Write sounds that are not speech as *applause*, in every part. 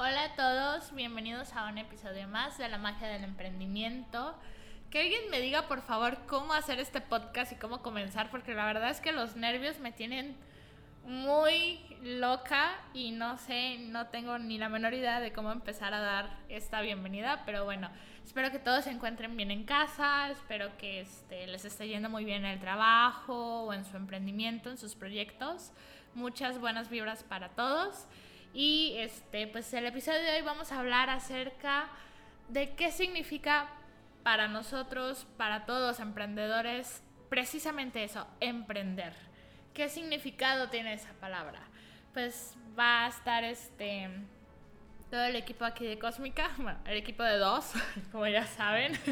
Hola a todos, bienvenidos a un episodio más de La Magia del Emprendimiento. Que alguien me diga por favor cómo hacer este podcast y cómo comenzar, porque la verdad es que los nervios me tienen muy loca y no sé, no tengo ni la menor idea de cómo empezar a dar esta bienvenida, pero bueno, espero que todos se encuentren bien en casa, espero que este, les esté yendo muy bien en el trabajo o en su emprendimiento, en sus proyectos. Muchas buenas vibras para todos. Y este, pues el episodio de hoy vamos a hablar acerca de qué significa para nosotros, para todos emprendedores, precisamente eso, emprender. ¿Qué significado tiene esa palabra? Pues va a estar este todo el equipo aquí de Cósmica, *laughs* bueno, el equipo de dos, *laughs* como ya saben. *laughs*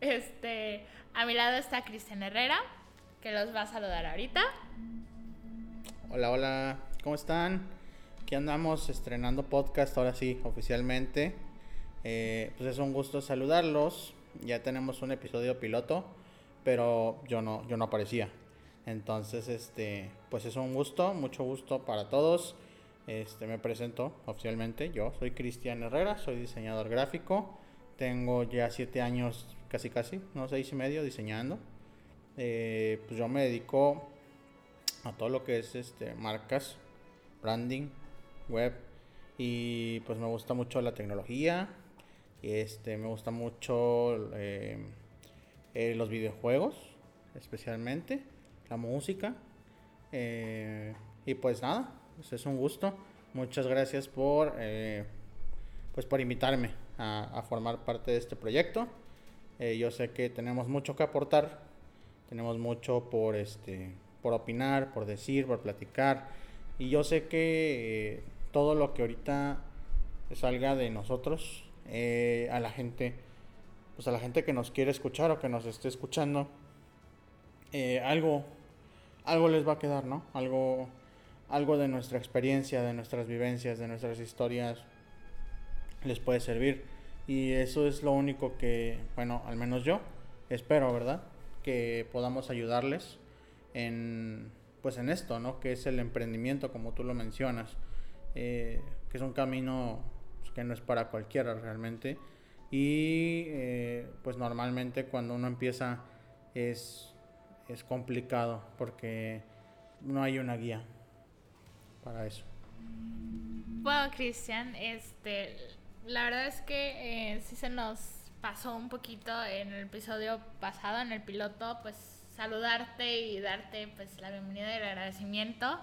Este, a mi lado está Cristian Herrera, que los va a saludar ahorita. Hola, hola, ¿cómo están? Aquí andamos estrenando podcast, ahora sí, oficialmente. Eh, pues es un gusto saludarlos. Ya tenemos un episodio piloto, pero yo no, yo no aparecía. Entonces, este, pues es un gusto, mucho gusto para todos. Este, me presento oficialmente. Yo soy Cristian Herrera, soy diseñador gráfico. Tengo ya siete años, casi casi, no seis y medio, diseñando. Eh, pues yo me dedico a todo lo que es este, marcas, branding, web. Y pues me gusta mucho la tecnología. Este, me gusta mucho eh, eh, los videojuegos, especialmente la música. Eh, y pues nada, pues es un gusto. Muchas gracias por, pues por invitarme a, formar parte de este proyecto. Yo sé que tenemos mucho que aportar, tenemos mucho por, este, por opinar, por decir, por platicar. Y yo sé que todo lo que ahorita salga de nosotros, a la gente, pues a la gente que nos quiere escuchar o que nos esté escuchando, algo algo les va a quedar, ¿no? Algo, algo de nuestra experiencia, de nuestras vivencias, de nuestras historias les puede servir. Y eso es lo único que, bueno, al menos yo espero, ¿verdad? Que podamos ayudarles en, pues en esto, ¿no? Que es el emprendimiento, como tú lo mencionas, eh, que es un camino pues, que no es para cualquiera realmente. Y eh, pues normalmente cuando uno empieza es es complicado porque no hay una guía para eso. Bueno, Cristian, este, la verdad es que eh, sí se nos pasó un poquito en el episodio pasado, en el piloto, pues saludarte y darte pues la bienvenida y el agradecimiento.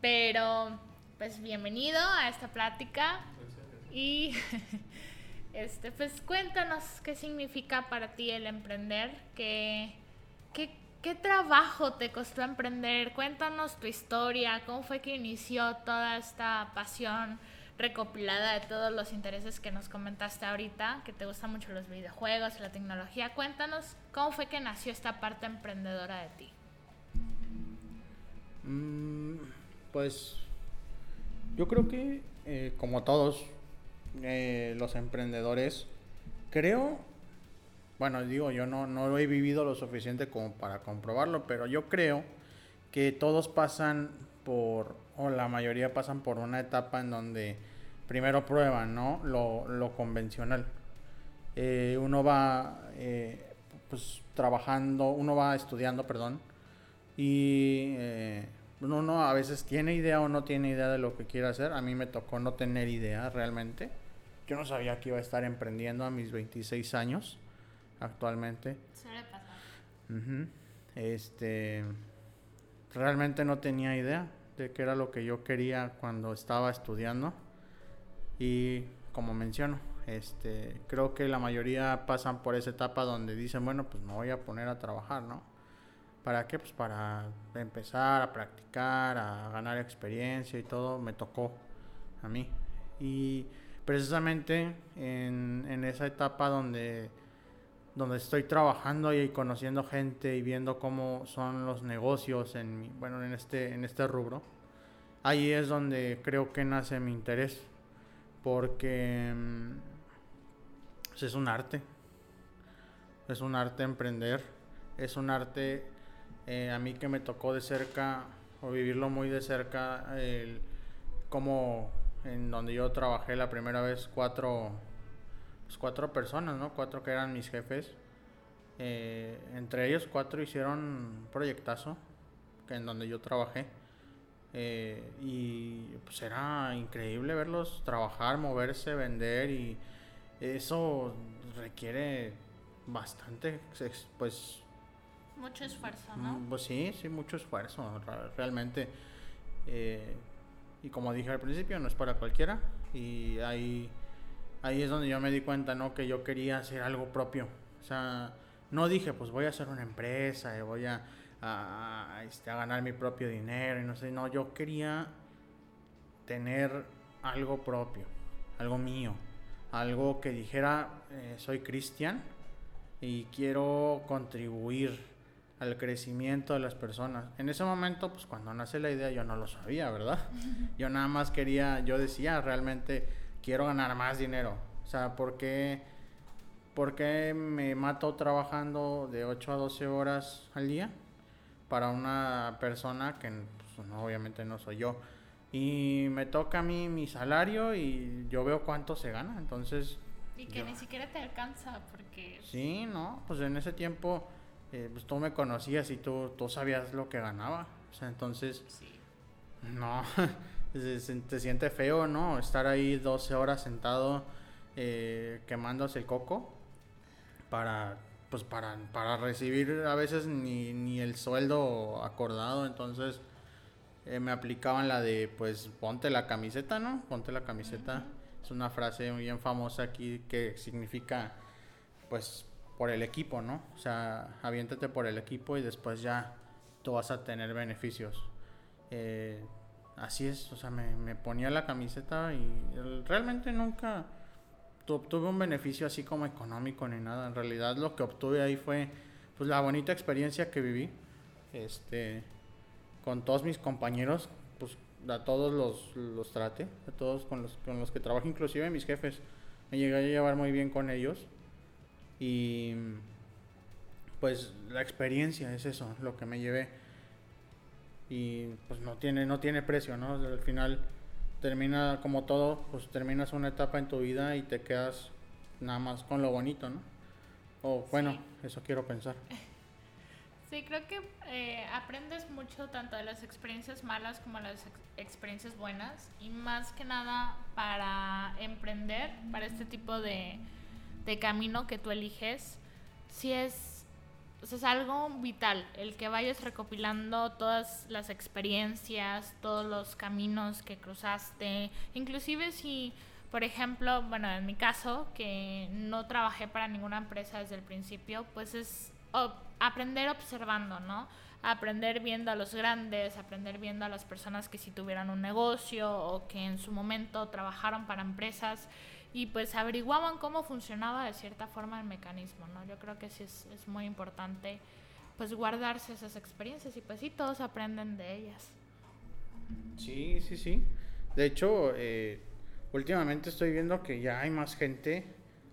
Pero pues bienvenido a esta plática y *laughs* este pues cuéntanos qué significa para ti el emprender, qué, qué ¿Qué trabajo te costó emprender? Cuéntanos tu historia, cómo fue que inició toda esta pasión recopilada de todos los intereses que nos comentaste ahorita, que te gustan mucho los videojuegos, la tecnología. Cuéntanos cómo fue que nació esta parte emprendedora de ti. Mm, pues yo creo que eh, como todos eh, los emprendedores, creo bueno, digo, yo no, no he vivido lo suficiente como para comprobarlo, pero yo creo que todos pasan por, o la mayoría pasan por una etapa en donde primero prueban, ¿no? Lo, lo convencional. Eh, uno va, eh, pues, trabajando, uno va estudiando, perdón, y eh, uno a veces tiene idea o no tiene idea de lo que quiere hacer. A mí me tocó no tener idea realmente. Yo no sabía que iba a estar emprendiendo a mis 26 años actualmente. Suele pasar. Este, realmente no tenía idea de qué era lo que yo quería cuando estaba estudiando. Y como menciono, este, creo que la mayoría pasan por esa etapa donde dicen, bueno, pues me voy a poner a trabajar, ¿no? ¿Para qué? Pues para empezar a practicar, a ganar experiencia y todo, me tocó a mí. Y precisamente en, en esa etapa donde donde estoy trabajando y conociendo gente y viendo cómo son los negocios en bueno en este en este rubro ahí es donde creo que nace mi interés porque mm, es un arte es un arte emprender es un arte eh, a mí que me tocó de cerca o vivirlo muy de cerca el cómo en donde yo trabajé la primera vez cuatro, pues cuatro personas, ¿no? Cuatro que eran mis jefes. Eh, entre ellos cuatro hicieron un proyectazo en donde yo trabajé. Eh, y pues era increíble verlos trabajar, moverse, vender y eso requiere bastante, pues... Mucho esfuerzo, ¿no? Mm, pues sí, sí, mucho esfuerzo, realmente. Eh, y como dije al principio, no es para cualquiera. Y ahí, ahí es donde yo me di cuenta, ¿no? Que yo quería hacer algo propio. O sea, no dije, pues voy a hacer una empresa y voy a, a, este, a ganar mi propio dinero y no sé. No, yo quería tener algo propio, algo mío. Algo que dijera, eh, soy cristian y quiero contribuir al crecimiento de las personas. En ese momento, pues cuando nace la idea, yo no lo sabía, ¿verdad? *laughs* Yo nada más quería, yo decía, realmente quiero ganar más dinero. O sea, ¿por qué, por qué me mato trabajando de 8 a 12 horas al día para una persona que pues, obviamente no soy yo? Y me toca a mí mi salario y yo veo cuánto se gana, entonces... Y que ni siquiera te alcanza porque... Sí, no, pues en ese tiempo eh, pues tú me conocías y tú, tú sabías lo que ganaba. O sea, entonces, no, *laughs* te siente feo, ¿no? Estar ahí 12 horas sentado eh, quemándose el coco para, pues para, para recibir a veces ni, ni el sueldo acordado. Entonces, eh, me aplicaban la de, pues, ponte la camiseta, ¿no? Ponte la camiseta. Es una frase bien famosa aquí que significa, pues, por el equipo, ¿no? O sea, aviéntate por el equipo y después ya tú vas a tener beneficios. Eh, así es, o sea, me, ponía la camiseta y realmente nunca obtuve un beneficio así como económico ni nada. En realidad lo que obtuve ahí fue pues la bonita experiencia que viví. Este con todos mis compañeros, pues a todos los, los trate, a todos con los, con los que trabajo, inclusive mis jefes. Me llegué a llevar muy bien con ellos. Y pues la experiencia es eso, lo que me llevé. Y pues no tiene, no tiene precio, ¿no? Al final termina como todo, pues terminas una etapa en tu vida y te quedas nada más con lo bonito, ¿no? O bueno, eso quiero pensar. *laughs* Sí, creo que eh, aprendes mucho tanto de las experiencias malas como de las experiencias buenas y más que nada para emprender, para este tipo de, de camino que tú eliges, si es, es algo vital, el que vayas recopilando todas las experiencias, todos los caminos que cruzaste, inclusive si, por ejemplo, bueno, en mi caso, que no trabajé para ninguna empresa desde el principio, pues es aprender observando, ¿no? Aprender viendo a los grandes, aprender viendo a las personas que si tuvieran un negocio o que en su momento trabajaron para empresas y pues averiguaban cómo funcionaba de cierta forma el mecanismo, ¿no? Yo creo que sí es, es muy importante pues guardarse esas experiencias y pues sí, todos aprenden de ellas. Sí, sí, sí. De hecho, eh, últimamente estoy viendo que ya hay más gente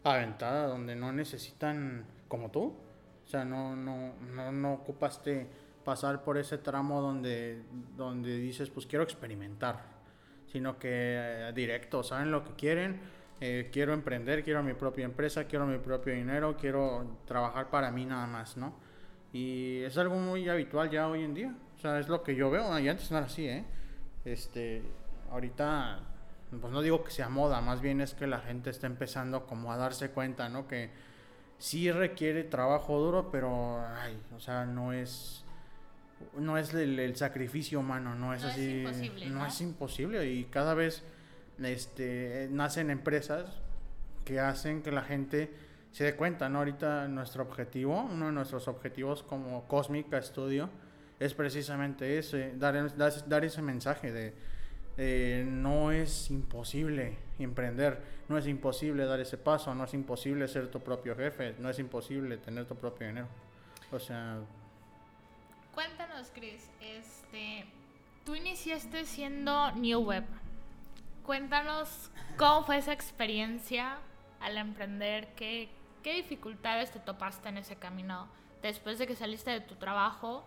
aventada donde no necesitan como tú. O sea, no, no, no, no ocupaste pasar por ese tramo donde, donde dices, pues quiero experimentar, sino que eh, directo, saben lo que quieren eh, quiero emprender, quiero mi propia empresa, quiero mi propio dinero, quiero trabajar para mí nada más, ¿no? Y es algo muy habitual ya hoy en día. O sea, es lo que yo veo. Y antes no era así, ¿eh? Este, ahorita, pues no digo que sea moda, más bien es que la gente está empezando como a darse cuenta, ¿no? Que sí requiere trabajo duro, pero, ay, o sea, no es no es el, sacrificio humano, no es así, no, es imposible y cada vez este, nacen empresas que hacen que la gente se dé cuenta, ¿no? Ahorita nuestro objetivo, uno de nuestros objetivos como Cósmica Studio es precisamente ese, dar, dar, ese mensaje de no es imposible emprender, no es imposible dar ese paso, no es imposible ser tu propio jefe, no es imposible tener tu propio dinero. O sea... Cuéntanos, Chris, este, tú iniciaste siendo New Web, cuéntanos cómo fue esa experiencia al emprender, qué, qué dificultades te topaste en ese camino después de que saliste de tu trabajo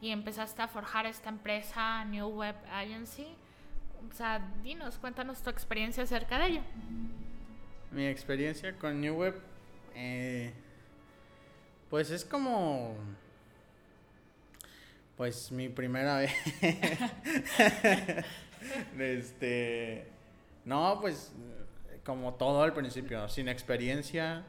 y empezaste a forjar esta empresa, New Web Agency. o sea, dinos, cuéntanos tu experiencia acerca de ello. Mi experiencia con New Web, eh, pues es como, pues mi primera *laughs* vez. *laughs* este, no, pues como todo al principio, sin experiencia,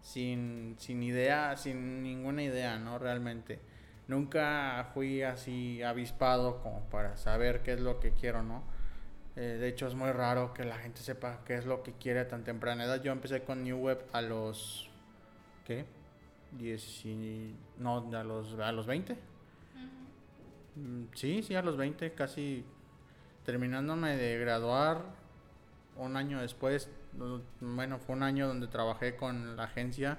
sin, sin idea, sin ninguna idea, ¿no? Realmente. Nunca fui así avispado como para saber qué es lo que quiero, ¿no? Eh, de hecho, es muy raro que la gente sepa qué es lo que quiere a tan temprana edad. Yo empecé con New Web a los. ¿Qué? Diez no, a los, a los 20. Mm, sí, sí, a los 20, casi terminándome de graduar. Un año después, bueno, fue un año donde trabajé con la agencia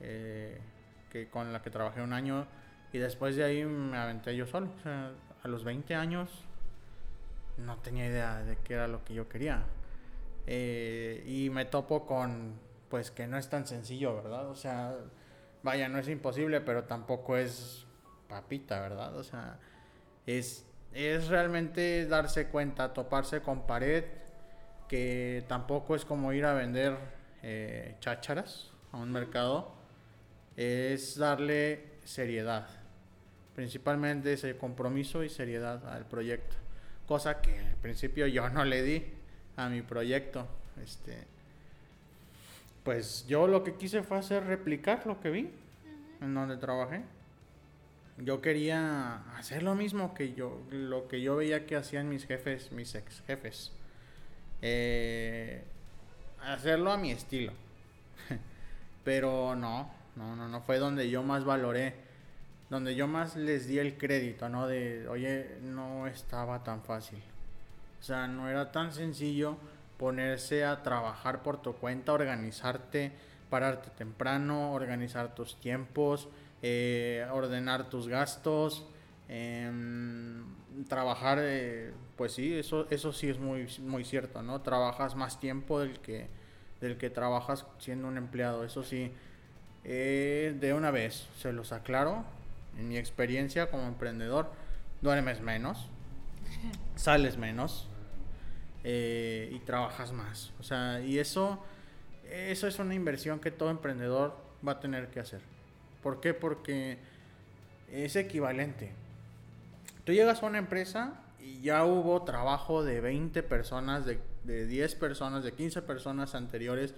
eh, que con la que trabajé un año y después de ahí me aventé yo solo. A los 20 años no tenía idea de qué era lo que yo quería. Eh, y me topo con, pues que no es tan sencillo, ¿verdad? O sea, vaya, no es imposible, pero tampoco es papita, ¿verdad? O sea, es, es realmente darse cuenta, toparse con pared, que tampoco es como ir a vender eh, chácharas a un mercado, es darle seriedad, principalmente ese compromiso y seriedad al proyecto cosa que al principio yo no le di a mi proyecto. Este, pues yo lo que quise fue hacer replicar lo que vi en donde trabajé. Yo quería hacer lo mismo que yo, lo que yo veía que hacían mis jefes, mis ex jefes. Eh, hacerlo a mi estilo. *laughs* Pero no, no, no, no fue donde yo más valoré donde yo más les di el crédito, ¿no? De, oye, no estaba tan fácil. O sea, no era tan sencillo ponerse a trabajar por tu cuenta, organizarte, pararte temprano, organizar tus tiempos, eh, ordenar tus gastos, em, trabajar, eh, pues sí, eso, eso sí es muy, muy cierto, ¿no? Trabajas más tiempo del que, del que trabajas siendo un empleado, eso sí. Eh, de una vez, se los aclaro, en mi experiencia como emprendedor, duermes menos, *laughs* sales menos eh, y trabajas más. O sea, y eso, eso es una inversión que todo emprendedor va a tener que hacer. ¿Por qué? Porque es equivalente. Tú llegas a una empresa y ya hubo trabajo de 20 personas, de, de 10 personas, de 15 personas anteriores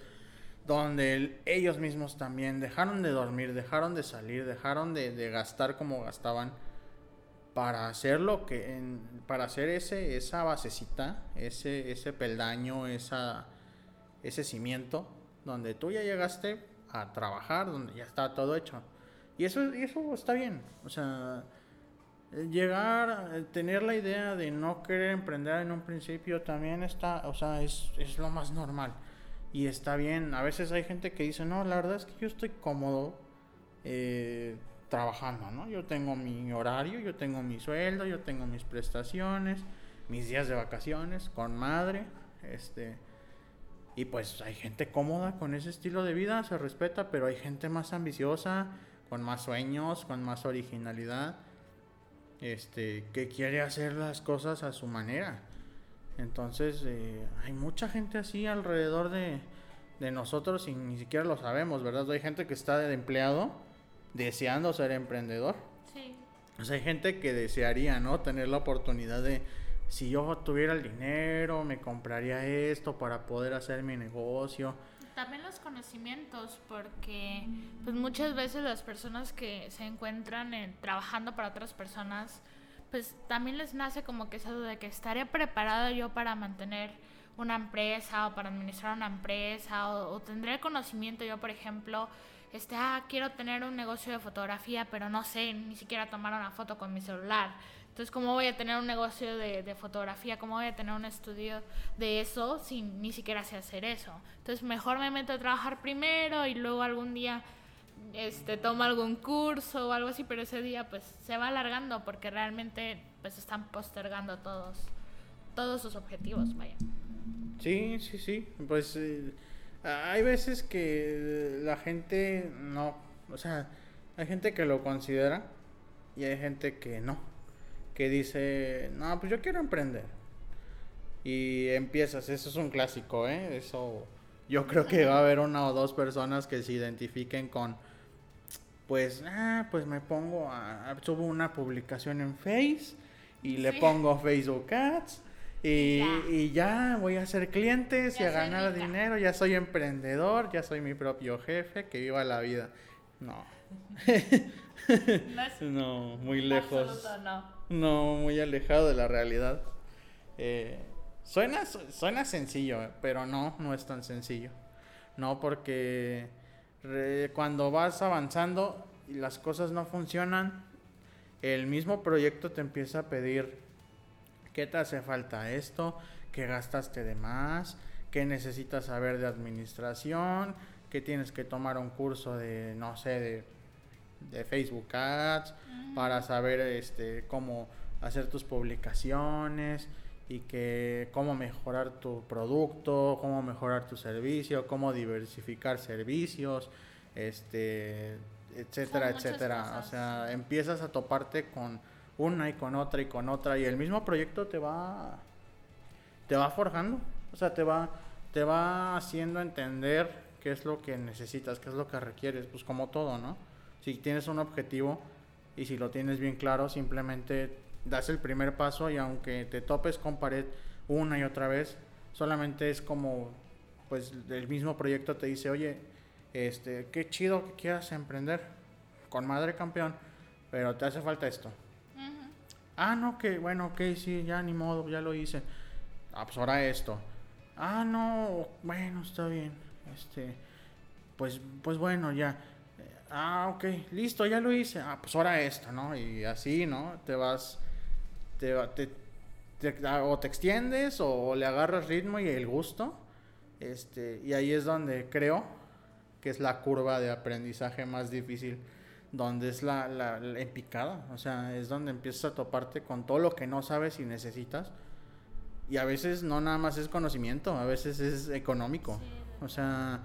donde ellos mismos también dejaron de dormir, dejaron de salir, dejaron de, gastar como gastaban para hacer lo que para hacer ese esa basecita, ese ese peldaño, esa ese cimiento donde tú ya llegaste a trabajar, donde ya está todo hecho. Y eso y eso está bien, o sea, llegar tener la idea de no querer emprender en un principio también está, o sea, es, es lo más normal y está bien. A veces hay gente que dice, no, la verdad es que yo estoy cómodo eh, trabajando, ¿no? Yo tengo mi horario, yo tengo mi sueldo, yo tengo mis prestaciones, mis días de vacaciones con madre, este... Y pues hay gente cómoda con ese estilo de vida, se respeta, pero hay gente más ambiciosa, con más sueños, con más originalidad, este, que quiere hacer las cosas a su manera. Entonces, eh, hay mucha gente así alrededor de, nosotros y ni siquiera lo sabemos, ¿verdad? Hay gente que está de empleado deseando ser emprendedor. Sí. O sea, hay gente que desearía, ¿no? Tener la oportunidad de, si yo tuviera el dinero, me compraría esto para poder hacer mi negocio. También los conocimientos, porque pues muchas veces las personas que se encuentran trabajando para otras personas, pues también les nace como que esa duda de que estaré preparado yo para mantener una empresa o para administrar una empresa o, tendré conocimiento yo, por ejemplo, este, ah, quiero tener un negocio de fotografía, pero no sé ni siquiera tomar una foto con mi celular. Entonces, ¿cómo voy a tener un negocio de, fotografía? ¿Cómo voy a tener un estudio de eso si ni siquiera sé hacer eso? Entonces, mejor me meto a trabajar primero y luego algún día este, toma algún curso o algo así, pero ese día pues se va alargando porque realmente pues están postergando todos, todos sus objetivos, vaya. Sí, sí, sí, pues eh, hay veces que la gente no, o sea, hay gente que lo considera y hay gente que no, que dice, no, pues yo quiero emprender. y empiezas, eso es un clásico, ¿eh? Eso yo creo que va a haber una o dos personas que se identifiquen con, pues, ah, pues me pongo a, subo una publicación en Face y le pongo Facebook Ads y ya. y ya. voy a ser clientes y a ganar dinero, ya soy emprendedor, ya soy mi propio jefe, que viva la vida. No. *laughs* *laughs* no, muy lejos. no. No. muy alejado de la realidad. Eh, suena, suena sencillo, eh, pero no, no es tan sencillo. No, porque cuando vas avanzando y las cosas no funcionan, el mismo proyecto te empieza a pedir qué te hace falta esto, qué gastaste de más, qué necesitas saber de administración, que tienes que tomar un curso de, no sé, de de Facebook Ads para saber este cómo hacer tus publicaciones y que cómo mejorar tu producto, cómo mejorar tu servicio, cómo diversificar servicios, este etcétera, etcétera. O sea, empiezas a toparte con una y con otra y con otra y el mismo proyecto te va te va forjando, o sea, te va te va haciendo entender qué es lo que necesitas, qué es lo que requieres, pues como todo, ¿no? Si tienes un objetivo y si lo tienes bien claro, simplemente das el primer paso y aunque te topes con pared una y otra vez, solamente es como, pues el mismo proyecto te dice, oye, este, qué chido que quieras emprender con madre campeón, pero te hace falta esto. Ah, no, que bueno, ok, sí, ya ni modo, ya lo hice. Ah, pues ahora esto. Ah, no, bueno, está bien. Este, pues, pues bueno, ya. Ah, ok, listo, ya lo hice. Ah, pues ahora esto, ¿no? Y así, ¿no? Te vas, te, te, ah, o te extiendes o le agarras ritmo y el gusto. Este, y ahí es donde creo que es la curva de aprendizaje más difícil, donde es la, la, la picada. O sea, es donde empiezas a toparte con todo lo que no sabes y necesitas. Y a veces no nada más es conocimiento, a veces es económico. O sea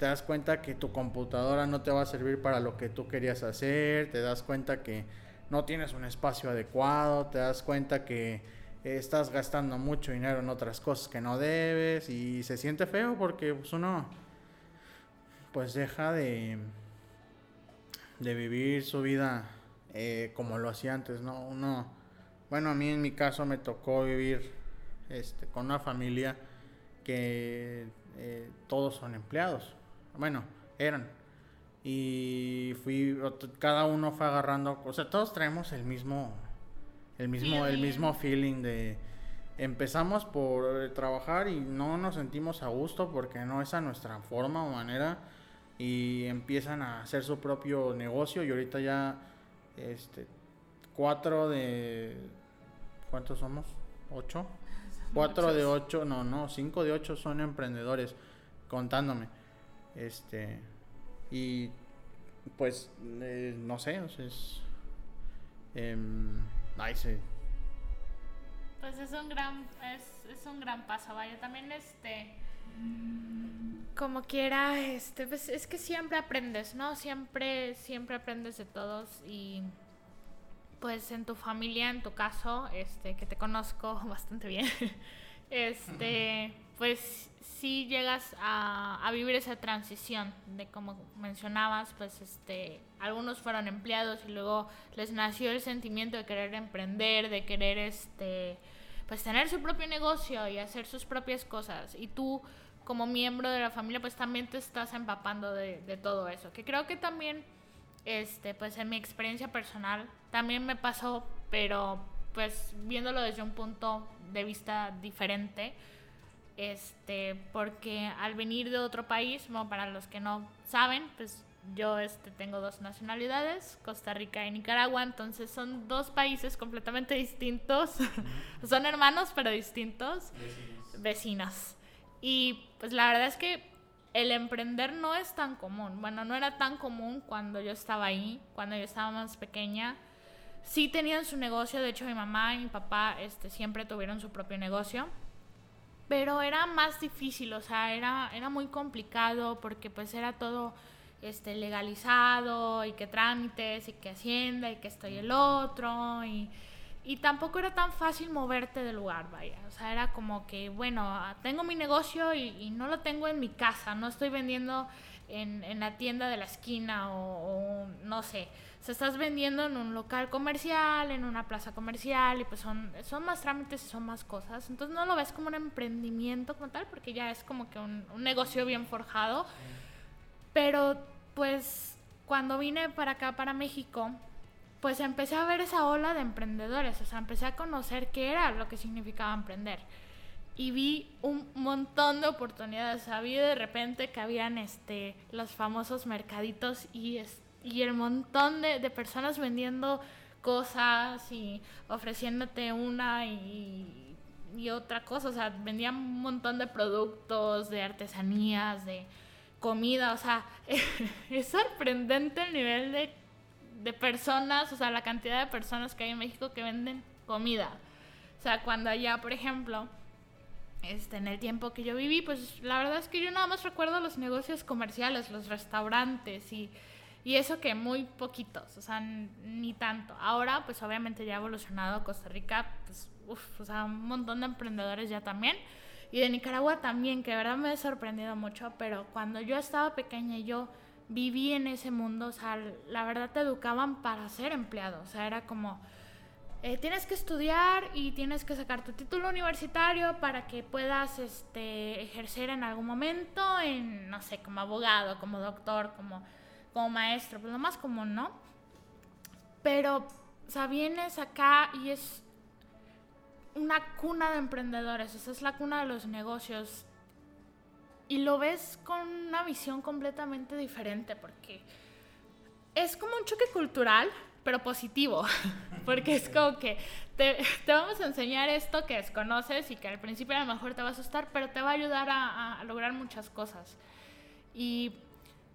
te das cuenta que tu computadora no te va a servir para lo que tú querías hacer, te das cuenta que no tienes un espacio adecuado, te das cuenta que estás gastando mucho dinero en otras cosas que no debes y se siente feo porque pues, uno pues deja de, de vivir su vida eh, como lo hacía antes, ¿no? Uno, bueno, a mí en mi caso me tocó vivir este, con una familia que eh, todos son empleados. Bueno, eran. Y fui, cada uno fue agarrando, o sea, todos traemos el mismo, el mismo, el mismo feeling de, empezamos por trabajar y no nos sentimos a gusto porque no es a nuestra forma o manera y empiezan a hacer su propio negocio y ahorita ya, este, cuatro de, ¿cuántos somos? ¿Ocho? Cuatro de ocho, no, no, cinco de ocho son emprendedores, contándome. Este, y pues, eh, no sé, es... Eh, Pues es un gran, es, es un gran paso, vaya, también este como quiera, este, pues es que siempre aprendes, ¿no? Siempre, siempre aprendes de todos y pues en tu familia, en tu caso, este, que te conozco *laughs* bastante bien, este, pues si llegas a, a, vivir esa transición de como mencionabas, pues este, algunos fueron empleados y luego les nació el sentimiento de querer emprender, de querer este, pues tener su propio negocio y hacer sus propias cosas. Y tú como miembro de la familia pues también te estás empapando de, de todo eso. Que creo que también, este, pues en mi experiencia personal también me pasó, pero pues viéndolo desde un punto de vista diferente este, porque al venir de otro país, bueno, para los que no saben, pues yo este, tengo dos nacionalidades, Costa Rica y Nicaragua, entonces son dos países completamente distintos, *laughs* son hermanos pero distintos, vecinos. vecinos. Y pues la verdad es que el emprender no es tan común, bueno, no era tan común cuando yo estaba ahí, cuando yo estaba más pequeña. Sí tenían su negocio, de hecho mi mamá y mi papá este, siempre tuvieron su propio negocio pero era más difícil, o sea, era, era muy complicado porque pues era todo este, legalizado y que trámites y que hacienda y que esto y el otro y, y tampoco era tan fácil moverte del lugar, vaya. O sea, era como que, bueno, tengo mi negocio y, no lo tengo en mi casa, no estoy vendiendo en, en la tienda de la esquina o, no sé. O sea, estás vendiendo en un local comercial, en una plaza comercial y pues son, son más trámites y son más cosas. Entonces no lo ves como un emprendimiento como tal porque ya es como que un, negocio bien forjado. Pero pues cuando vine para acá, para México, pues empecé a ver esa ola de emprendedores, o sea, empecé a conocer qué era lo que significaba emprender. Y vi un montón de oportunidades, vi de repente que habían este, los famosos mercaditos y, y el montón de, de, personas vendiendo cosas y ofreciéndote una y, y otra cosa, o sea, vendían un montón de productos, de artesanías, de comida, o sea, *laughs* es sorprendente el nivel de de personas, o sea, la cantidad de personas que hay en México que venden comida. O sea, cuando allá, por ejemplo, este, en el tiempo que yo viví, pues la verdad es que yo nada más recuerdo los negocios comerciales, los restaurantes y, y eso que muy poquitos, o sea, ni tanto. Ahora, pues obviamente ya ha evolucionado Costa Rica, pues, uff, o sea, un montón de emprendedores ya también. Y de Nicaragua también, que de verdad me ha sorprendido mucho, pero cuando yo estaba pequeña y yo viví en ese mundo, o sea, la verdad te educaban para ser empleado, o sea, era como, eh, tienes que estudiar y tienes que sacar tu título universitario para que puedas este, ejercer en algún momento en, no sé, como abogado, como doctor, como, como maestro, pues lo más común, ¿no? Pero, o sea, vienes acá y es una cuna de emprendedores, o sea, es la cuna de los negocios y lo ves con una visión completamente diferente porque es como un choque cultural, pero positivo, *laughs* porque es como que te, te, vamos a enseñar esto que desconoces y que al principio a lo mejor te va a asustar, pero te va a ayudar a, a lograr muchas cosas. Y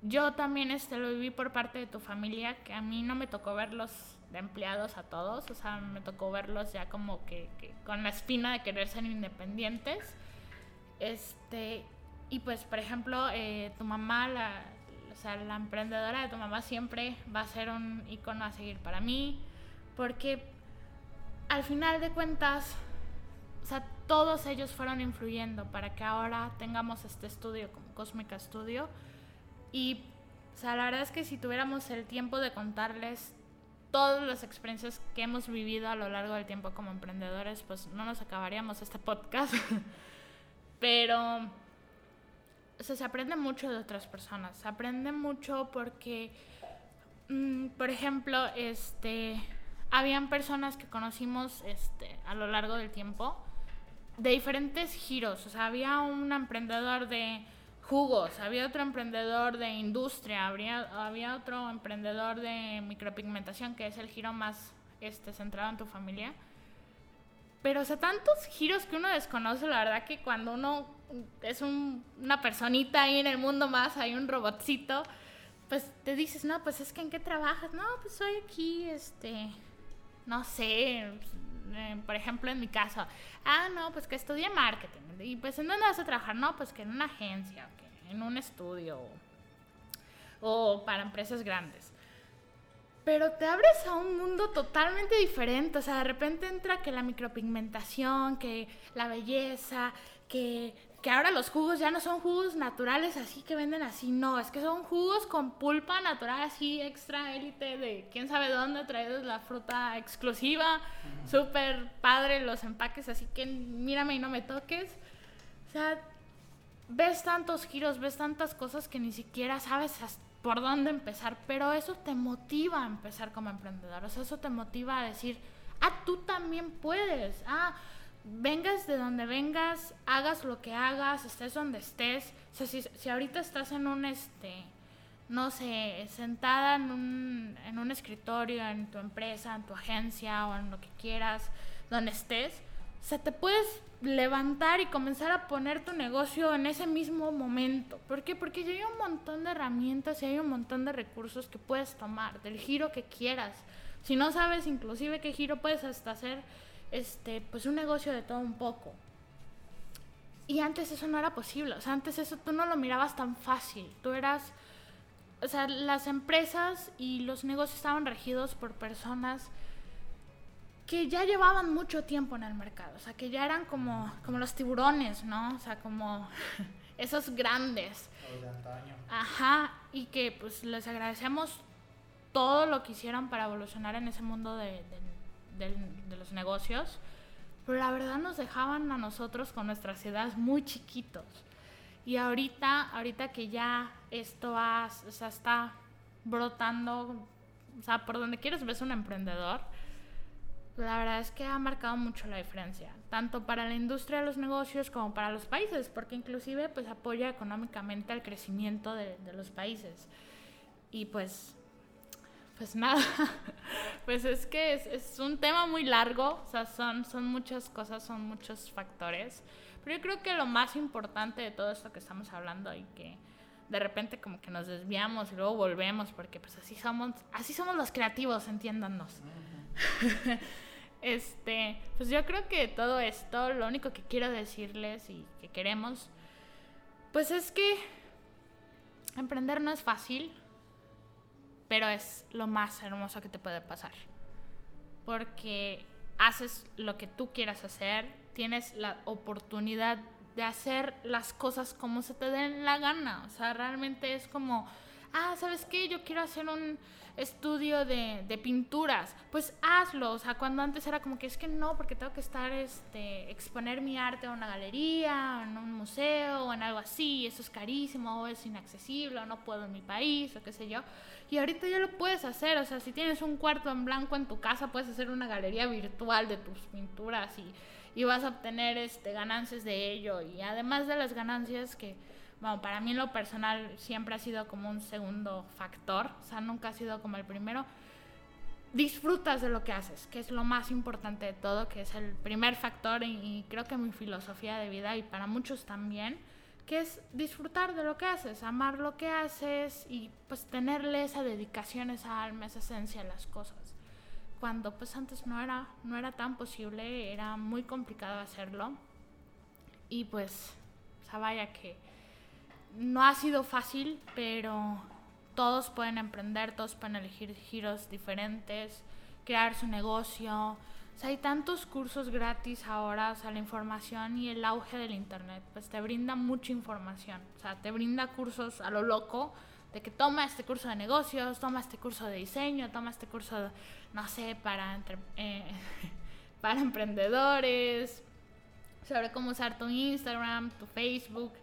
yo también este, lo viví por parte de tu familia, que a mí no me tocó verlos de empleados a todos, o sea, me tocó verlos ya como que, con la espina de querer ser independientes. Este, y pues, por ejemplo, eh, tu mamá, la, o sea, la emprendedora de tu mamá siempre va a ser un icono a seguir para mí, porque al final de cuentas, o sea, todos ellos fueron influyendo para que ahora tengamos este estudio como Cósmica Studio. Y, la verdad es que si tuviéramos el tiempo de contarles todas las experiencias que hemos vivido a lo largo del tiempo como emprendedores, pues no nos acabaríamos este podcast. *laughs* Pero se aprende mucho de otras personas. Se aprende mucho porque, mm, por ejemplo, este, habían personas que conocimos este, a lo largo del tiempo de diferentes giros. O sea, había un emprendedor de jugos, había otro emprendedor de industria, habría, había otro emprendedor de micropigmentación, que es el giro más este, centrado en tu familia. Pero, o sea, tantos giros que uno desconoce, la verdad que cuando uno es una personita ahí en el mundo más, hay un robotcito, pues te dices, no, pues es que en qué trabajas, no, pues soy aquí, este, no sé, por ejemplo en mi caso, ah, no, pues que estudié marketing, y pues en dónde vas a trabajar, no, pues que en una agencia, en un estudio, o para empresas grandes. Pero te abres a un mundo totalmente diferente, o sea, de repente entra que la micropigmentación, que la belleza, que que ahora los jugos ya no son jugos naturales así que venden así, no, es que son jugos con pulpa natural así extra élite de quién sabe dónde traídos la fruta exclusiva, súper padre los empaques, así que mírame y no me toques. O sea, ves tantos giros, ves tantas cosas que ni siquiera sabes por dónde empezar, pero eso te motiva a empezar como emprendedor, o sea, eso te motiva a decir, ah, tú también puedes, ah, vengas de donde vengas, hagas lo que hagas, estés donde estés. O si, si ahorita estás en un, este, no sé, sentada en un, en un escritorio, en tu empresa, en tu agencia o en lo que quieras, donde estés, o sea, te puedes levantar y comenzar a poner tu negocio en ese mismo momento. ¿Por qué? Porque ya hay un montón de herramientas y hay un montón de recursos que puedes tomar, del giro que quieras. Si no sabes inclusive qué giro puedes hasta hacer este, pues un negocio de todo un poco. Y antes eso no era posible, o sea, antes eso tú no lo mirabas tan fácil, tú eras, o sea, las empresas y los negocios estaban regidos por personas que ya llevaban mucho tiempo en el mercado, o sea, que ya eran como, como los tiburones, ¿no? O sea, como *laughs* esos grandes. Ajá, y que pues les agradecemos todo lo que hicieron para evolucionar en ese mundo de, de, los negocios, pero la verdad nos dejaban a nosotros con nuestras ideas muy chiquitos. Y ahorita, ahorita que ya esto está brotando, o sea, por donde quieres ves un emprendedor, la verdad es que ha marcado mucho la diferencia, tanto para la industria de los negocios como para los países, porque inclusive pues apoya económicamente al crecimiento de, de los países. Y pues, pues nada, *laughs* pues es que es, un tema muy largo, o sea, son, son muchas cosas, son muchos factores, pero yo creo que lo más importante de todo esto que estamos hablando y que de repente como que nos desviamos y luego volvemos, porque pues así somos, así somos los creativos, entiéndanos. *laughs* Este, pues yo creo que todo esto, lo único que quiero decirles y que queremos, pues es que emprender no es fácil, pero es lo más hermoso que te puede pasar. Porque haces lo que tú quieras hacer, tienes la oportunidad de hacer las cosas como se te den la gana. O sea, realmente es como, ah, ¿sabes qué? Yo quiero hacer un estudio de, de, pinturas, pues hazlo. O sea, cuando antes era como que es que no, porque tengo que estar, este, exponer mi arte en una galería, en un museo, o en algo así, eso es carísimo, o es inaccesible, o no puedo en mi país, o qué sé yo. Y ahorita ya lo puedes hacer, o sea, si tienes un cuarto en blanco en tu casa, puedes hacer una galería virtual de tus pinturas y, y vas a obtener este, ganancias de ello. Y además de las ganancias que bueno, para mí en lo personal siempre ha sido como un segundo factor, o sea, nunca ha sido como el primero. Disfrutas de lo que haces, que es lo más importante de todo, que es el primer factor y, creo que mi filosofía de vida y para muchos también, que es disfrutar de lo que haces, amar lo que haces y pues tenerle esa dedicación, esa alma, esa esencia a las cosas. Cuando pues antes no era, no era tan posible, era muy complicado hacerlo. Y pues, o sea, vaya que no ha sido fácil, pero todos pueden emprender, todos pueden elegir giros diferentes, crear su negocio. O sea, hay tantos cursos gratis ahora, o sea, la información y el auge del Internet, pues te brinda mucha información. O sea, te brinda cursos a lo loco de que toma este curso de negocios, toma este curso de diseño, toma este curso, no sé, para, eh, *laughs* para emprendedores, sobre cómo usar tu Instagram, tu Facebook.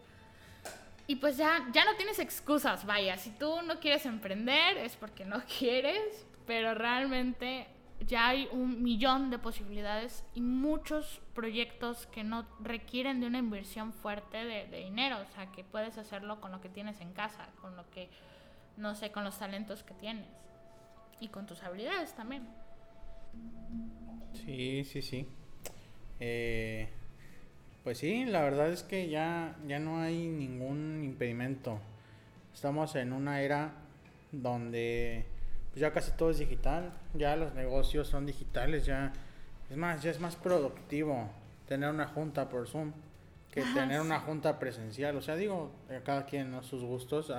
Y pues ya, ya no tienes excusas, vaya, si tú no quieres emprender es porque no *laughs* quieres, pero realmente ya hay un millón de posibilidades y muchos proyectos que no requieren de una inversión fuerte de, de, dinero, o sea, que puedes hacerlo con lo que tienes en casa, con lo que, no sé, con los talentos que tienes y con tus habilidades también. Sí, sí, sí. Eh, pues sí, la verdad es que ya, ya no hay ningún impedimento. Estamos en una era donde pues ya casi todo es digital, ya los negocios son digitales, ya es más, ya es más productivo tener una junta por Zoom que tener una junta presencial. O sea, digo, cada quien a sus gustos.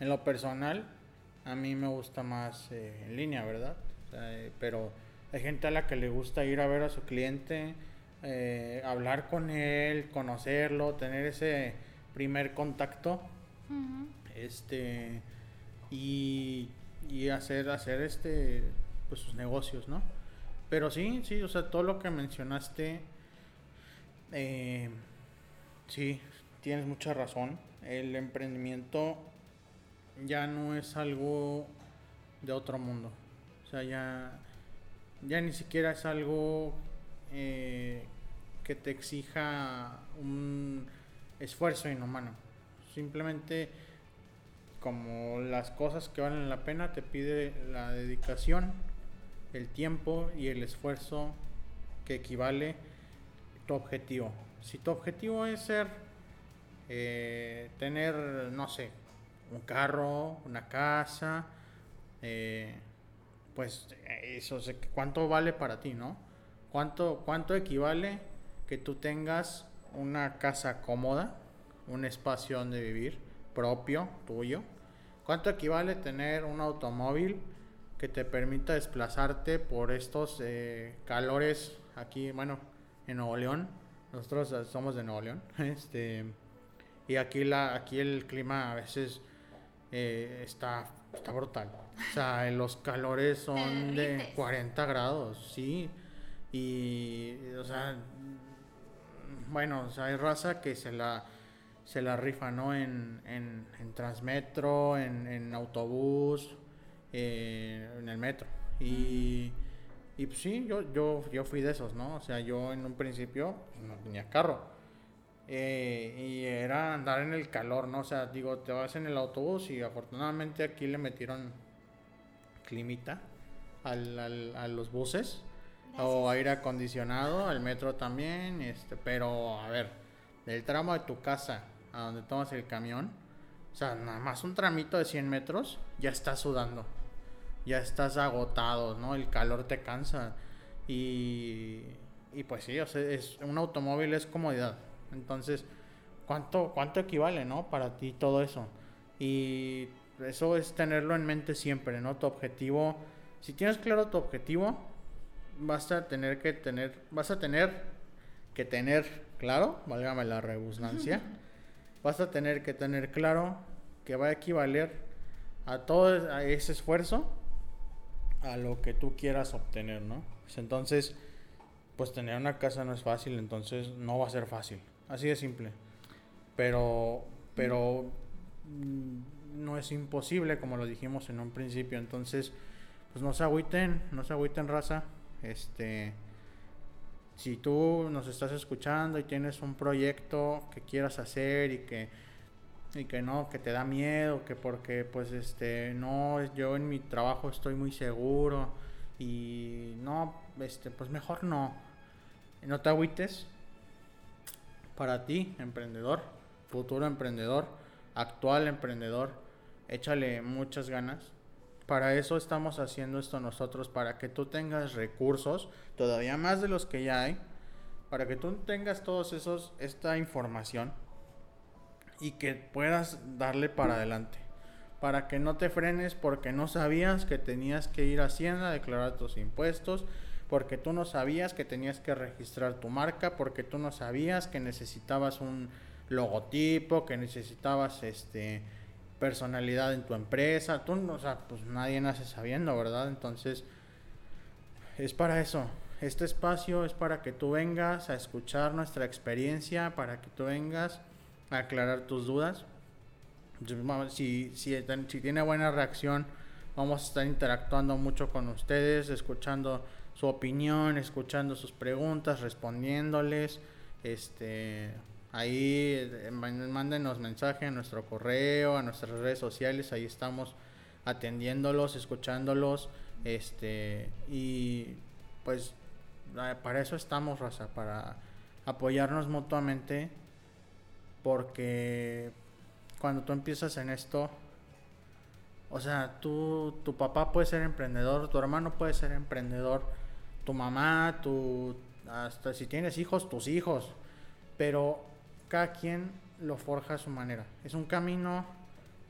en lo personal, a mí me gusta más eh, en línea, ¿verdad? Eh, pero hay gente a la que le gusta ir a ver a su cliente eh, hablar con él, conocerlo, tener ese primer contacto. Este y, y, hacer hacer este pues sus negocios, ¿no? Pero sí, sí, o sea, todo lo que mencionaste eh, sí, tienes mucha razón. El emprendimiento ya no es algo de otro mundo. O sea, ya, ya ni siquiera es algo eh, que te exija un esfuerzo inhumano. Simplemente como las cosas que valen la pena te pide la dedicación, el tiempo y el esfuerzo que equivale tu objetivo. Si tu objetivo es ser, eh, tener, no sé, un carro, una casa, eh, pues eso, ¿cuánto vale para ti, no? ¿Cuánto, cuánto equivale que tú tengas una casa cómoda, un espacio donde vivir propio, tuyo. ¿Cuánto equivale tener un automóvil que te permita desplazarte por estos eh, calores aquí, bueno, en Nuevo León. Nosotros eh, somos de Nuevo León. *laughs* Este, y aquí, la, aquí el clima a veces eh, está, está brutal. O sea, *laughs* los calores son de 40 grados, sí. Y, o sea, bueno, hay raza que se la, se la rifa, ¿no? En, en, en Transmetro, en, en autobús, eh, en el metro. Y, y pues sí, yo, yo, yo fui de esos, ¿no? O sea, yo en un principio pues, no tenía carro. Eh, y era andar en el calor, ¿no? O sea, digo, te vas en el autobús y afortunadamente aquí le metieron climita al, al, a los buses o aire acondicionado, al metro también, este, pero a ver, del tramo de tu casa a donde tomas el camión, o sea, nada más un tramito de 100 metros, ya estás sudando, ya estás agotado, ¿no? El calor te cansa y, y pues sí, o sea, es, un automóvil es comodidad, entonces, ¿cuánto, cuánto equivale, ¿no? Para ti todo eso. Y eso es tenerlo en mente siempre, ¿no? Tu objetivo, si tienes claro tu objetivo, vas a tener que tener, vas a tener que tener claro, válgame la redundancia, *laughs* vas a tener que tener claro que va a equivaler a todo ese esfuerzo a lo que tú quieras obtener, ¿no? Pues entonces, pues tener una casa no es fácil, entonces no va a ser fácil, así de simple. Pero, pero mm, no es imposible, como lo dijimos en un principio, entonces, pues no se agüiten, no se agüiten raza, este, si tú nos estás escuchando y tienes un proyecto que quieras hacer y que y que no, que te da miedo, que porque pues este no yo en mi trabajo estoy muy seguro y no, este pues mejor no. No te agüites. Para ti, emprendedor, futuro emprendedor, actual emprendedor, échale muchas ganas para eso estamos haciendo esto nosotros, para que tú tengas recursos, todavía más de los que ya hay, para que tú tengas todos esos, esta información y que puedas darle para adelante. Para que no te frenes porque no sabías que tenías que ir a Hacienda a declarar tus impuestos, porque tú no sabías que tenías que registrar tu marca, porque tú no sabías que necesitabas un logotipo, que necesitabas este personalidad en tu empresa. Tú, o sea, pues nadie nace sabiendo, ¿verdad? Entonces, es para eso. Este espacio es para que tú vengas a escuchar nuestra experiencia, para que tú vengas a aclarar tus dudas. Si, si, si tiene buena reacción, vamos a estar interactuando mucho con ustedes, escuchando su opinión, escuchando sus preguntas, respondiéndoles. Este, Ahí eh, mándenos mensaje a nuestro correo, a nuestras redes sociales, ahí estamos atendiéndolos, escuchándolos, este, y pues para eso estamos, Raza, para apoyarnos mutuamente, porque cuando tú empiezas en esto, o sea, tú, tu papá puede ser emprendedor, tu hermano puede ser emprendedor, tu mamá, tu, hasta si tienes hijos, tus hijos, pero cada quien lo forja a su manera. Es un camino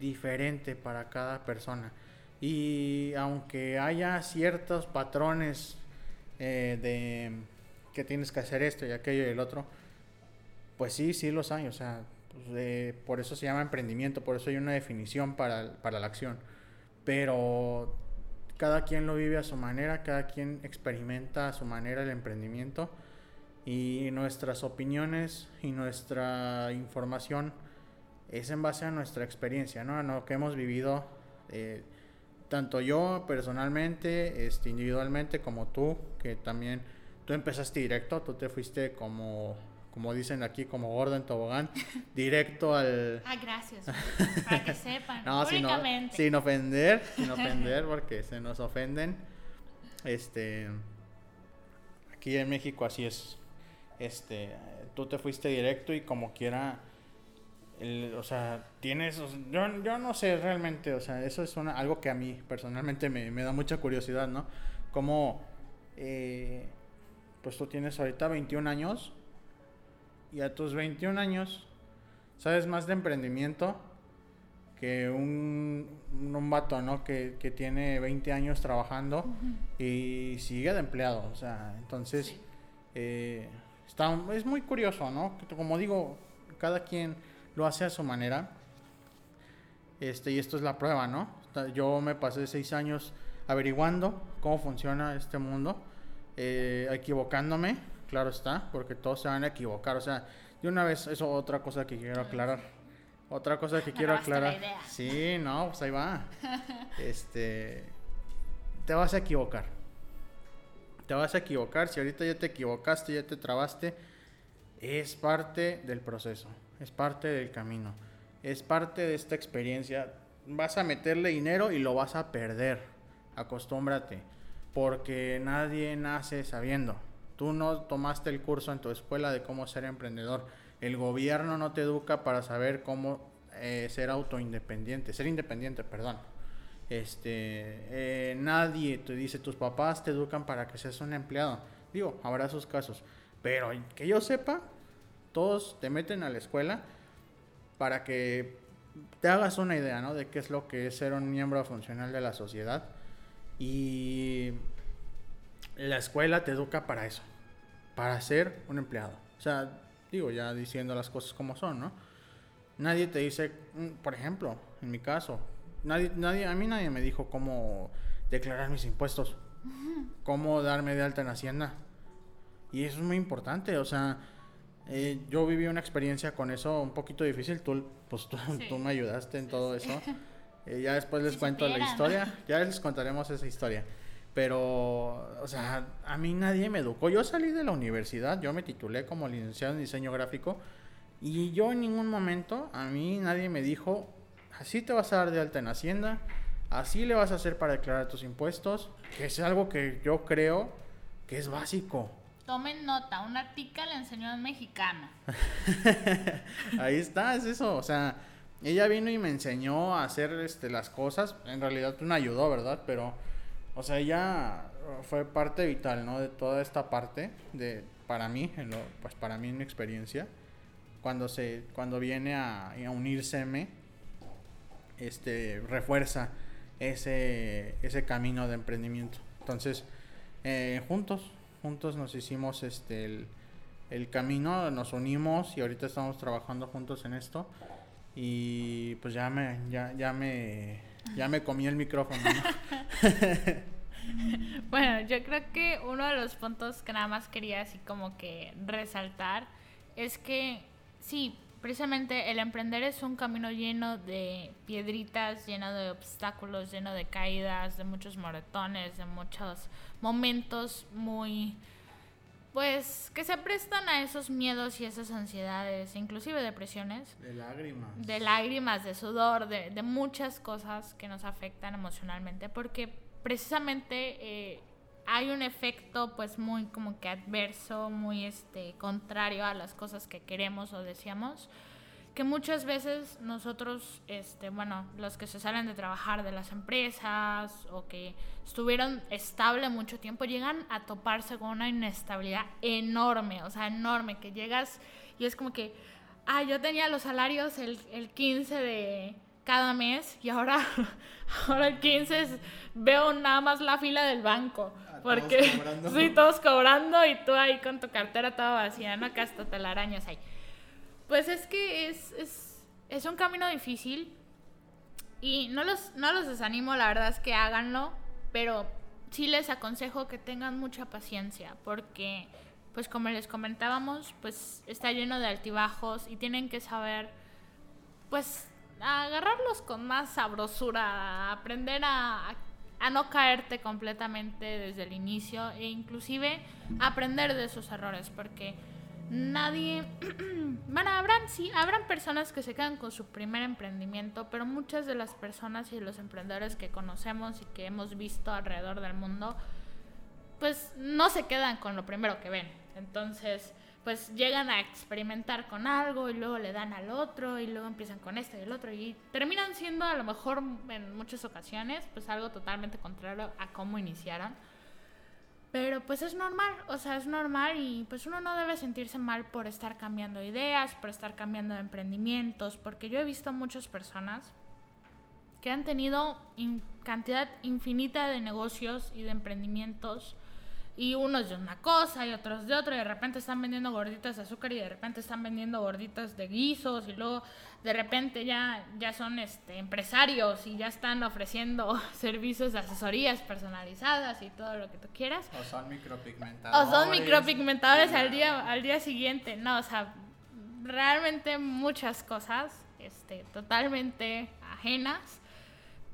diferente para cada persona. Y aunque haya ciertos patrones eh, de que tienes que hacer esto y aquello y el otro, pues sí, sí los hay. O sea, pues, por eso se llama emprendimiento, por eso hay una definición para, para la acción. Pero cada quien lo vive a su manera, cada quien experimenta a su manera el emprendimiento y nuestras opiniones y nuestra información es en base a nuestra experiencia, ¿no? lo que hemos vivido, eh, tanto yo personalmente, este, individualmente, como tú, que también tú empezaste directo, tú te fuiste como, como dicen aquí, como gordo en tobogán, *laughs* directo al... Ah, gracias, para que sepan, *laughs* no, sin, sin ofender, sin *laughs* ofender, porque se nos ofenden. Este, aquí en México así es, este, tú te fuiste directo y como quiera, o sea, tienes, yo, yo, no sé realmente, o sea, eso es una, algo que a mí personalmente me, me da mucha curiosidad, ¿no? Como, eh, pues tú tienes ahorita 21 años y a tus 21 años sabes más de emprendimiento que un, un vato, ¿no? Que, que tiene 20 años trabajando y sigue de empleado, o sea, entonces eh, está, es muy curioso, ¿no? Como digo, cada quien lo hace a su manera. Este, y esto es la prueba, ¿no? Yo me pasé seis años averiguando cómo funciona este mundo, eh, equivocándome, claro está, porque todos se van a equivocar. O sea, de una vez, eso otra cosa que quiero aclarar. Otra cosa que *laughs* quiero aclarar. Sí, no, pues ahí va. *laughs* Este, te vas a equivocar. Te vas a equivocar. Si ahorita ya te equivocaste, ya te trabaste, es parte del proceso, es parte del camino, es parte de esta experiencia. Vas a meterle dinero y lo vas a perder. Acostúmbrate, porque nadie nace sabiendo. Tú no tomaste el curso en tu escuela de cómo ser emprendedor el gobierno no te educa para saber cómo eh, ser autoindependiente, ser independiente, perdón. Este, eh, nadie te dice, tus papás te educan para que seas un empleado. Digo, habrá sus casos. Pero que yo sepa, todos te meten a la escuela para que te hagas una idea, ¿no? De qué es lo que es ser un miembro funcional de la sociedad. Y la escuela te educa para eso, para ser un empleado. O sea, Digo, ya diciendo las cosas como son, ¿no? Nadie te dice, mm, por ejemplo, en mi caso, nadie, nadie, a mí nadie me dijo cómo declarar mis impuestos, cómo darme de alta en Hacienda. Y eso es muy importante, o sea, eh, yo viví una experiencia con eso un poquito difícil, tú, pues tú, me ayudaste en todo eso. *laughs* Eh, ya después les cuento la historia, *laughs* ya les contaremos esa historia. Pero, o sea, a mí nadie me educó. Yo salí de la universidad, yo me titulé como licenciado en diseño gráfico y yo en ningún momento, a mí nadie me dijo, así te vas a dar de alta en Hacienda, así le vas a hacer para declarar tus impuestos, que es algo que yo creo que es básico. Tomen nota, una tica le enseñó en mexicana. *laughs* Ahí está, es eso, o sea, ella vino y me enseñó a hacer este, las cosas, en realidad me ayudó, ¿verdad? Pero o sea, ella fue parte vital, ¿no? De toda esta parte, de, para mí, en lo, pues para mí en mi experiencia, cuando, se, cuando viene a, a unirse, este, refuerza ese, ese camino de emprendimiento. Entonces, eh, juntos, juntos nos hicimos este, el, camino, nos unimos y ahorita estamos trabajando juntos en esto. Y pues ya me, ya, ya me ya me comí el micrófono. *laughs* bueno, yo creo que uno de los puntos que nada más quería así como que resaltar es que sí, precisamente el emprender es un camino lleno de piedritas, lleno de obstáculos, lleno de caídas, de muchos moretones, de muchos momentos muy pues que se prestan a esos miedos y esas ansiedades, inclusive depresiones. De lágrimas. De lágrimas, de sudor, de, de muchas cosas que nos afectan emocionalmente, porque precisamente eh, hay un efecto pues muy como que adverso, muy este contrario a las cosas que queremos o deseamos que muchas veces nosotros, este, bueno, los que se salen de trabajar de las empresas o que estuvieron estable mucho tiempo, llegan a toparse con una inestabilidad enorme, o sea, enorme, que llegas y es como que, ah, yo tenía los salarios el, el 15 de cada mes y ahora, *laughs* ahora el 15 veo nada más la fila del banco. Ah, porque *laughs* sí, todos cobrando y tú ahí con tu cartera toda vacía, ¿no? Acá hasta telarañas ahí. Pues es que es, es, es un camino difícil y no los, no los desanimo, la verdad es que háganlo, pero sí les aconsejo que tengan mucha paciencia porque, pues como les comentábamos, pues está lleno de altibajos y tienen que saber, pues, agarrarlos con más sabrosura, aprender a, a no caerte completamente desde el inicio e inclusive aprender de sus errores porque nadie, *clears throat* bueno, habrán, sí, habrán personas que se quedan con su primer emprendimiento, pero muchas de las personas y los emprendedores que conocemos y que hemos visto alrededor del mundo, pues no se quedan con lo primero que ven. Entonces, pues llegan a experimentar con algo y luego le dan al otro y luego empiezan con esto y el otro y terminan siendo a lo mejor en muchas ocasiones pues algo totalmente contrario a cómo iniciaron. Pero pues es normal, o sea, es normal y pues uno no debe sentirse mal por estar cambiando ideas, por estar cambiando emprendimientos, porque yo he visto muchas personas que han tenido cantidad infinita de negocios y de emprendimientos y unos de una cosa y otros de otra y de repente están vendiendo gorditas de azúcar y de repente están vendiendo gorditas de guisos y luego de repente ya, ya son este, empresarios y ya están ofreciendo *laughs* servicios de asesorías personalizadas y todo lo que tú quieras. O son micropigmentadores. O son micropigmentadores al día, al día siguiente. No, o sea, realmente muchas cosas este, totalmente ajenas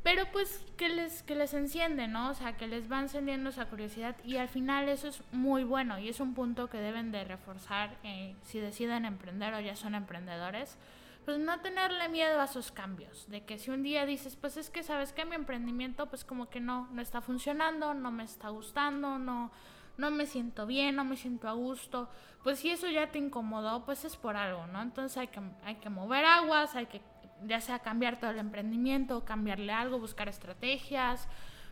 pero pues que les, que les enciende, ¿no? O sea, que les va encendiendo esa curiosidad y al final eso es muy bueno y es un punto que deben de reforzar eh, si deciden emprender o ya son emprendedores. Pues no tenerle miedo a sus cambios, de que si un día dices, pues es que sabes que mi emprendimiento pues como que no, no está funcionando, no me está gustando, no, no me siento bien, no me siento a gusto, pues si eso ya te incomodó, pues es por algo, ¿no? Entonces hay que, hay que mover aguas, hay que ya sea cambiar todo el emprendimiento, cambiarle algo, buscar estrategias,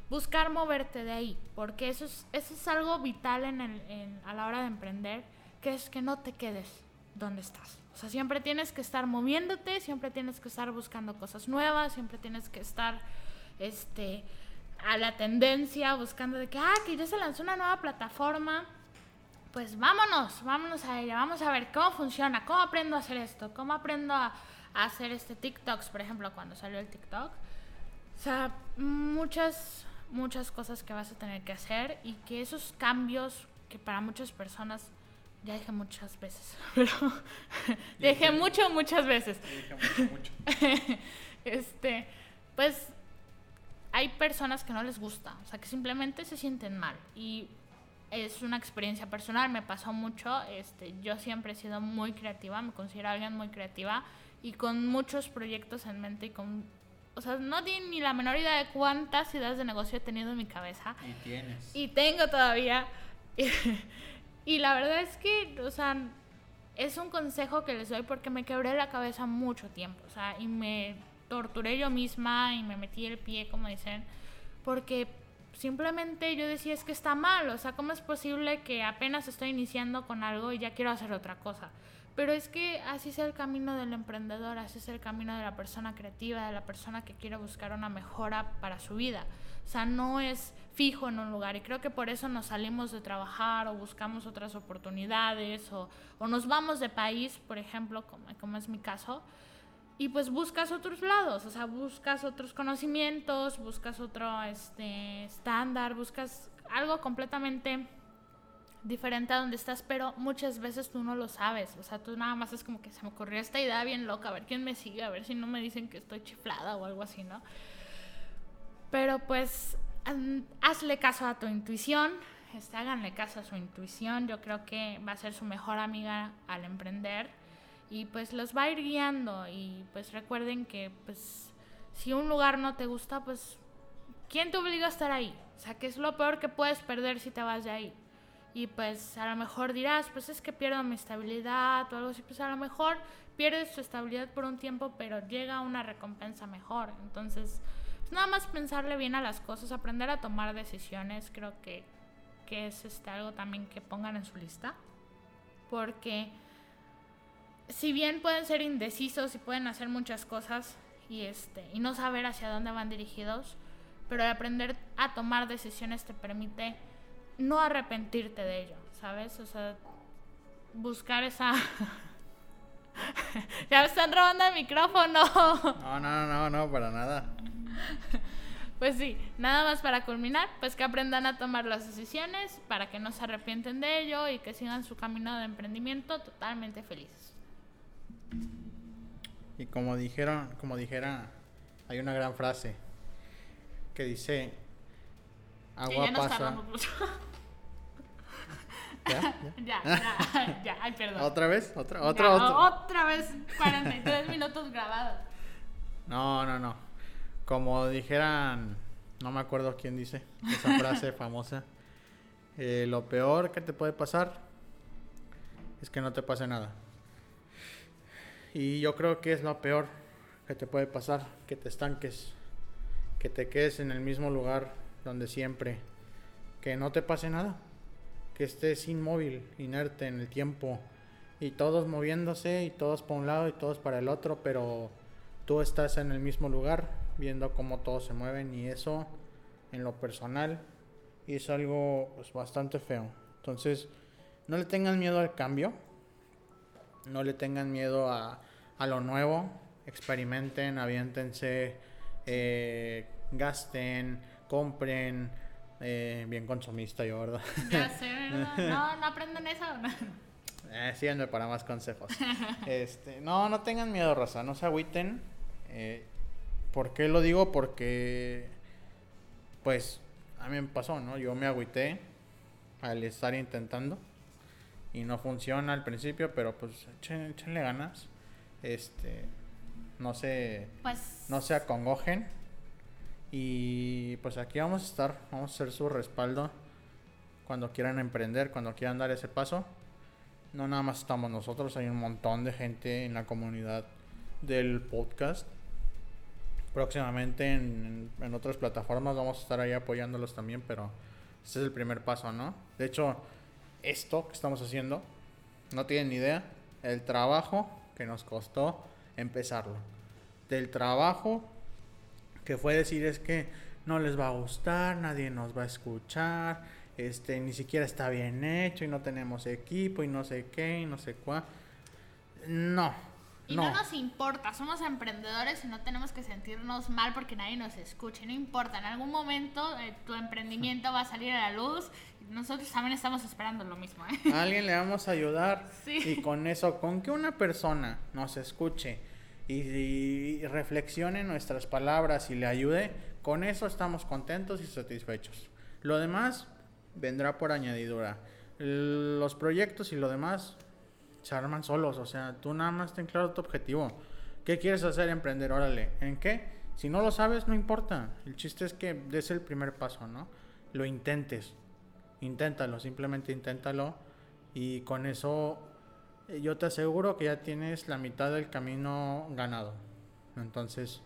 buscar moverte de ahí, porque eso es, eso es algo vital en el, a la hora de emprender, que es que no te quedes donde estás. O sea, siempre tienes que estar moviéndote, siempre tienes que estar buscando cosas nuevas, siempre tienes que estar este, a la tendencia, buscando de que, ah, que ya se lanzó una nueva plataforma, pues vámonos, vámonos a ella, vamos a ver cómo funciona, cómo aprendo a hacer esto, cómo aprendo a hacer este TikToks, por ejemplo, cuando salió el TikTok. O sea, muchas, muchas cosas que vas a tener que hacer y que esos cambios que para muchas personas ya dije muchas veces, *laughs* pero *laughs* dije mucho, muchas veces. Dije mucho, mucho. *laughs* este, pues hay personas que no les gusta, o sea, que simplemente se sienten mal y es una experiencia personal, me pasó mucho, este, yo siempre he sido muy creativa, me considero alguien muy creativa y con muchos proyectos en mente y con... O sea, no tiene ni la menor idea de cuántas ideas de negocio he tenido en mi cabeza. Y tienes. Y tengo todavía. *laughs* y la verdad es que, o sea, es un consejo que les doy porque me quebré la cabeza mucho tiempo. O sea, y me torturé yo misma y me metí el pie, como dicen, porque simplemente yo decía es que está mal. O sea, ¿cómo es posible que apenas estoy iniciando con algo y ya quiero hacer otra cosa? Pero es que así es el camino del emprendedor, así es el camino de la persona creativa, de la persona que quiere buscar una mejora para su vida. O sea, no es fijo en un lugar y creo que por eso nos salimos de trabajar o buscamos otras oportunidades o, o nos vamos de país, por ejemplo, como, como es mi caso, y pues buscas otros lados, o sea, buscas otros conocimientos, buscas otro este, estándar, buscas algo completamente diferente a donde estás, pero muchas veces tú no lo sabes. O sea, tú nada más es como que se me ocurrió esta idea bien loca, a ver quién me sigue, a ver si no me dicen que estoy chiflada o algo así, ¿no? Pero pues hazle caso a tu intuición, este, háganle caso a su intuición, yo creo que va a ser su mejor amiga al emprender y pues los va a ir guiando y pues recuerden que pues si un lugar no te gusta, pues ¿quién te obliga a estar ahí? O sea, que es lo peor que puedes perder si te vas de ahí y pues a lo mejor dirás, pues es que pierdo mi estabilidad o algo así, pues a lo mejor pierdes tu estabilidad por un tiempo, pero llega una recompensa mejor. Entonces, pues nada más pensarle bien a las cosas, aprender a tomar decisiones, creo que, que es este, algo también que pongan en su lista, porque si bien pueden ser indecisos y pueden hacer muchas cosas y, este, y no saber hacia dónde van dirigidos, pero aprender a tomar decisiones te permite no arrepentirte de ello, ¿sabes? O sea, buscar esa... *laughs* ya me están robando el micrófono. no, no, no, no, para nada. Pues sí, nada más para culminar, pues que aprendan a tomar las decisiones para que no se arrepienten de ello y que sigan su camino de emprendimiento totalmente felices. Y como dijeron, como dijera, hay una gran frase que dice agua pasa. *laughs* ¿Ya? *laughs* ya, ya, ya, ay, perdón. ¿Otra vez? ¿Otra, otra, otra? otra vez 43 *laughs* minutos grabados. No, no, no. Como dijeran, no me acuerdo quién dice esa frase famosa. Eh, lo peor que te puede pasar es que no te pase nada. Y yo creo que es lo peor que te puede pasar, que te estanques, que te quedes en el mismo lugar donde siempre, que no te pase nada. Que estés inmóvil, inerte en el tiempo. Y todos moviéndose y todos para un lado y todos para el otro, pero tú estás en el mismo lugar viendo cómo todos se mueven y eso en lo personal es algo pues, bastante feo. Entonces, no le tengan miedo al cambio, no le tengan miedo a, a lo nuevo, experimenten, aviéntense, eh, gasten, compren, eh, bien consumista yo, ¿verdad? *laughs* Ya sé, ¿verdad? *laughs* No, no aprendan eso. *laughs* Eh, síganme para más consejos. este, no, no tengan miedo, Rosa, no se agüiten. Eh, ¿Por qué lo digo? Porque, pues, a mí me pasó, ¿no? Yo me agüité al estar intentando y no funciona al principio, pero pues echen- échenle ganas. Este, no se, Pues. no se acongojen. Y pues aquí vamos a estar, vamos a ser su respaldo cuando quieran emprender, cuando quieran dar ese paso. No nada más estamos nosotros, hay un montón de gente en la comunidad del podcast. Próximamente en, en otras plataformas vamos a estar ahí apoyándolos también, pero este es el primer paso, ¿no? De hecho, esto que estamos haciendo, no tienen ni idea, el trabajo que nos costó empezarlo. Del trabajo que fue decir es que no les va a gustar, nadie nos va a escuchar, este, ni siquiera está bien hecho y no tenemos equipo y no sé qué y no sé cuál. No, Y no. nos importa, somos emprendedores y no tenemos que sentirnos mal porque nadie nos escuche, no importa, en algún momento eh, tu emprendimiento va a salir a la luz nosotros también estamos esperando lo mismo, ¿eh? A alguien le vamos a ayudar *laughs* Sí. y con eso, con que una persona nos escuche y, reflexione nuestras palabras y le ayude, con eso estamos contentos y satisfechos. Lo demás vendrá por añadidura. Los proyectos y lo demás se arman solos, o sea, tú nada más ten claro tu objetivo. ¿Qué quieres hacer, emprender? Órale, ¿en qué? Si no lo sabes, no importa. El chiste es que des el primer paso, ¿no? Lo intentes. Inténtalo, simplemente inténtalo. Y con eso yo te aseguro que ya tienes la mitad del camino ganado. Entonces,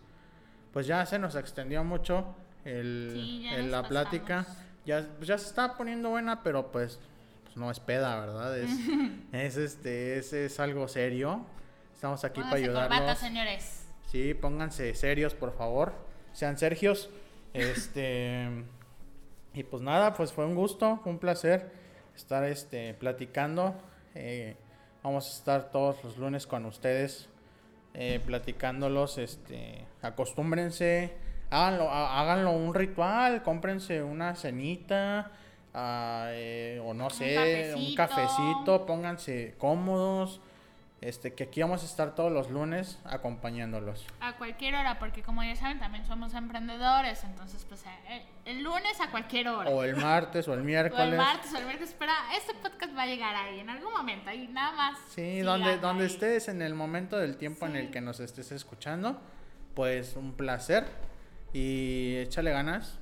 pues ya se nos extendió mucho el, Sí, el- la plática. Ya, pues ya se está poniendo buena, pero pues, pues no es peda, ¿verdad? Es, *laughs* es, este, es, es algo serio. Estamos aquí para Pónganse ayudarlos. corbata, señores. Sí, pónganse serios, por favor. Sean Sergios. Este. y pues nada, pues fue un gusto, fue un placer estar este, platicando. Eh, vamos a estar todos los lunes con ustedes eh, platicándolos. Este, acostúmbrense, háganlo, há- háganlo un ritual, cómprense una cenita. ah, eh, o no sé, un cafecito. cafecito, pónganse cómodos. Este, que aquí vamos a estar todos los lunes acompañándolos. A cualquier hora, porque como ya saben, también somos emprendedores, entonces pues eh, el lunes a cualquier hora. O el martes o el *laughs* O miércoles. el martes o el miércoles, espera, este podcast va a llegar ahí en algún momento, ahí nada más. Sí, donde, donde ahí. estés en el momento del tiempo en el que nos estés escuchando, pues un placer y échale ganas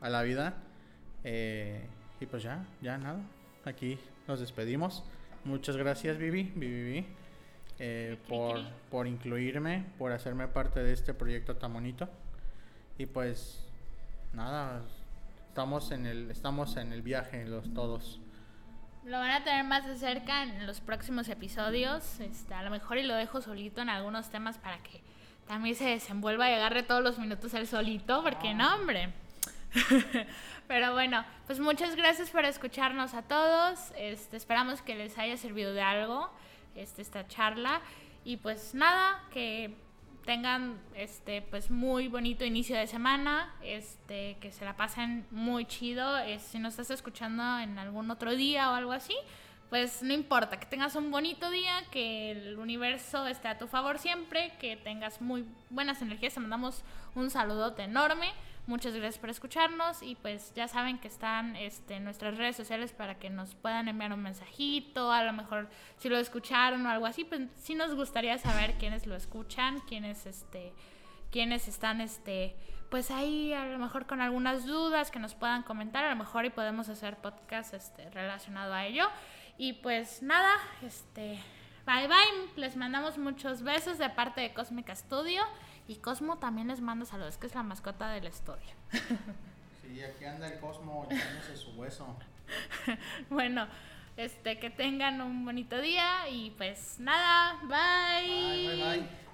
a la vida. Eh, y pues ya, ya nada, aquí nos despedimos. Muchas gracias Vivi, Vivi, Vivi, eh, por, por incluirme, por hacerme parte de este proyecto tan bonito. Y pues nada, estamos en el, estamos en el viaje los todos. Lo van a tener más de cerca en los próximos episodios. Este, a lo mejor y lo dejo solito en algunos temas para que también se desenvuelva y agarre todos los minutos él solito, porque no, hombre. *laughs* Pero bueno, pues muchas gracias por escucharnos a todos. Este, esperamos que les haya servido de algo este, esta charla. Y pues nada, que tengan este pues muy bonito inicio de semana, este que se la pasen muy chido, Es- si nos estás escuchando en algún otro día o algo así, pues no importa, que tengas un bonito día, que el universo esté a tu favor siempre, que tengas muy buenas energías, te mandamos un saludote enorme. Muchas gracias por escucharnos y pues ya saben que están este, en nuestras redes sociales para que nos puedan enviar un mensajito, a lo mejor si lo escucharon o algo así, pues sí nos gustaría saber quiénes lo escuchan, quiénes este quienes están este pues ahí a lo mejor con algunas dudas que nos puedan comentar, a lo mejor y podemos hacer podcast este relacionado a ello. Y pues nada, este bye bye, les mandamos muchos besos de parte de Cósmica Studio y Cosmo también les manda saludos, que es la mascota del estudio. *laughs* Sí, aquí anda el Cosmo echándose su hueso. *laughs* Bueno, este que tengan un bonito día y pues nada, bye. Bye, bye, bye.